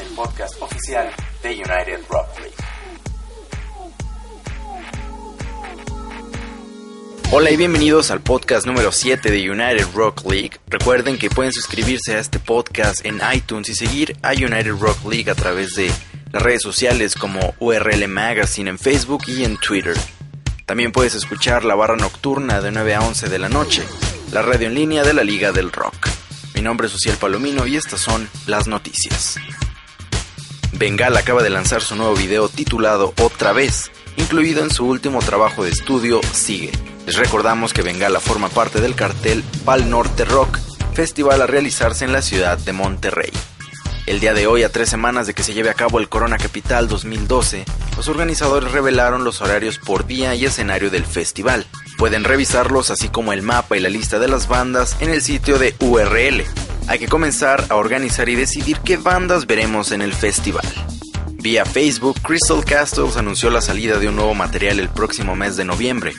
el podcast oficial de United Rock League. Hola y bienvenidos al podcast número 7 de United Rock League. Recuerden que pueden suscribirse a este podcast en iTunes y seguir a United Rock League a través de las redes sociales como URL Magazine en Facebook y en Twitter. También puedes escuchar la barra nocturna de 9 a 11 de la noche, la radio en línea de la Liga del Rock. Mi nombre es Uciel Palomino y estas son las noticias. Bengal acaba de lanzar su nuevo video titulado Otra vez, incluido en su último trabajo de estudio Sigue. Les recordamos que Bengala forma parte del cartel Pal Norte Rock, festival a realizarse en la ciudad de Monterrey. El día de hoy, a tres semanas de que se lleve a cabo el Corona Capital 2012, los organizadores revelaron los horarios por día y escenario del festival. Pueden revisarlos así como el mapa y la lista de las bandas en el sitio de URL. Hay que comenzar a organizar y decidir qué bandas veremos en el festival. Vía Facebook, Crystal Castles anunció la salida de un nuevo material el próximo mes de noviembre.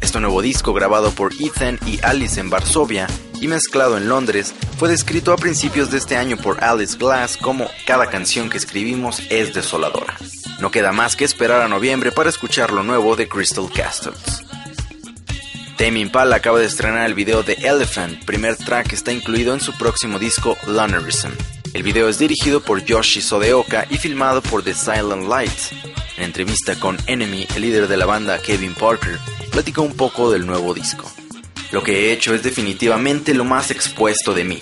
Este nuevo disco, grabado por Ethan y Alice en Varsovia y mezclado en Londres, fue descrito a principios de este año por Alice Glass como cada canción que escribimos es desoladora. No queda más que esperar a noviembre para escuchar lo nuevo de Crystal Castles. Tame Impala acaba de estrenar el video de Elephant, primer track que está incluido en su próximo disco Lonerism. El video es dirigido por Yoshi Sodeoka y filmado por The Silent Lights. En entrevista con Enemy, el líder de la banda Kevin Parker, platicó un poco del nuevo disco. Lo que he hecho es definitivamente lo más expuesto de mí,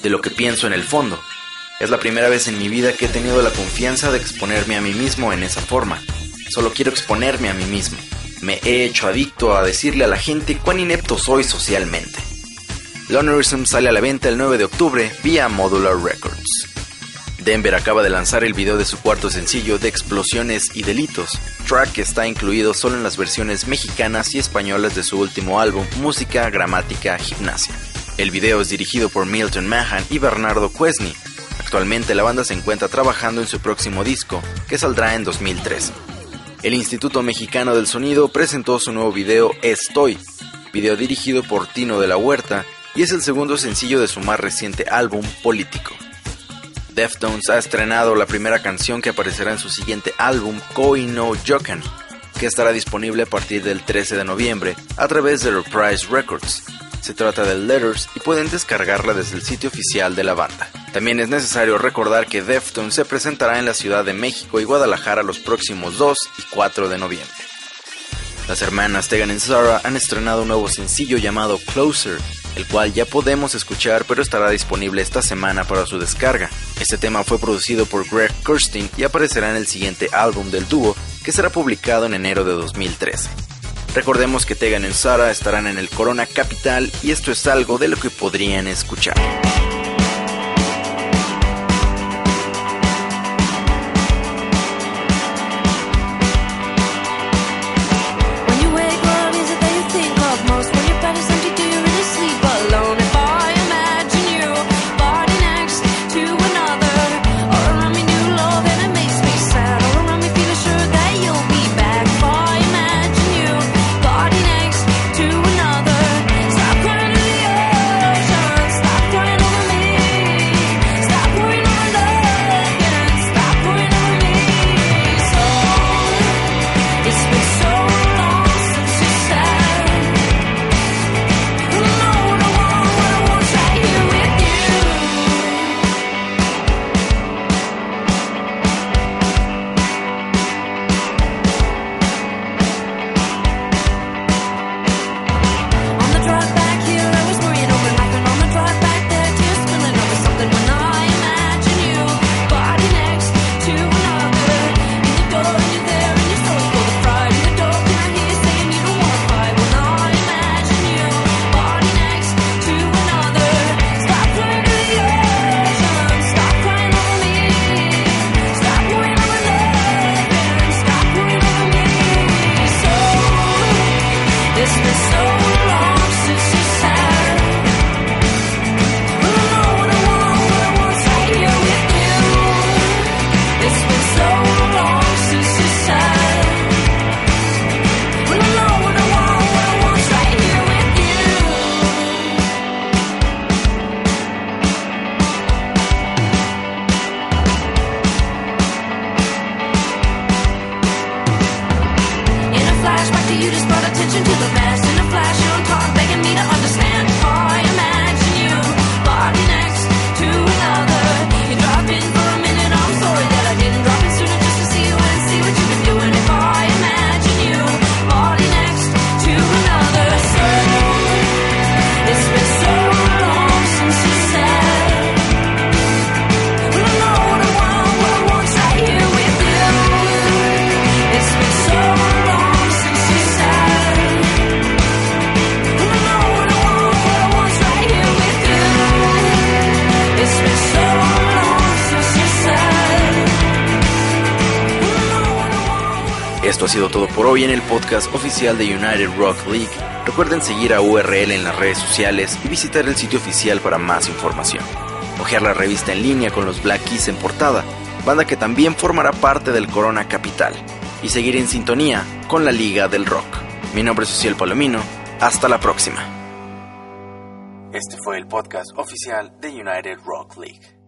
de lo que pienso en el fondo. Es la primera vez en mi vida que he tenido la confianza de exponerme a mí mismo en esa forma. Solo quiero exponerme a mí mismo. Me he hecho adicto a decirle a la gente cuán inepto soy socialmente. Lonerism sale a la venta el 9 de octubre vía Modular Records. Denver acaba de lanzar el video de su cuarto sencillo de Explosiones y Delitos, track que está incluido solo en las versiones mexicanas y españolas de su último álbum Música, Gramática, Gimnasia. El video es dirigido por Milton Mahan y Bernardo Cuesny. Actualmente la banda se encuentra trabajando en su próximo disco, que saldrá en 2013. El Instituto Mexicano del Sonido presentó su nuevo video Estoy, video dirigido por Tino de la Huerta y es el segundo sencillo de su más reciente álbum Político. Deftones ha estrenado la primera canción que aparecerá en su siguiente álbum, Koi no Jokan, que estará disponible a partir del 13 de noviembre a través de Reprise Records. Se trata de Letters y pueden descargarla desde el sitio oficial de la banda. También es necesario recordar que Deftones se presentará en la Ciudad de México y Guadalajara los próximos 2 y 4 de noviembre. Las hermanas Tegan y Sarah han estrenado un nuevo sencillo llamado Closer, el cual ya podemos escuchar pero estará disponible esta semana para su descarga. Este tema fue producido por Greg Kirsten y aparecerá en el siguiente álbum del dúo que será publicado en enero de 2013. Recordemos que Tegan y Sarah estarán en el Corona Capital y esto es algo de lo que podrían escuchar. Esto ha sido todo por hoy en el podcast oficial de United Rock League. Recuerden seguir a URL en las redes sociales y visitar el sitio oficial para más información. Ojear la revista en línea con los Black Keys en portada, banda que también formará parte del Corona Capital, y seguir en sintonía con la Liga del Rock. Mi nombre es Social Palomino. Hasta la próxima. Este fue el podcast oficial de United Rock League.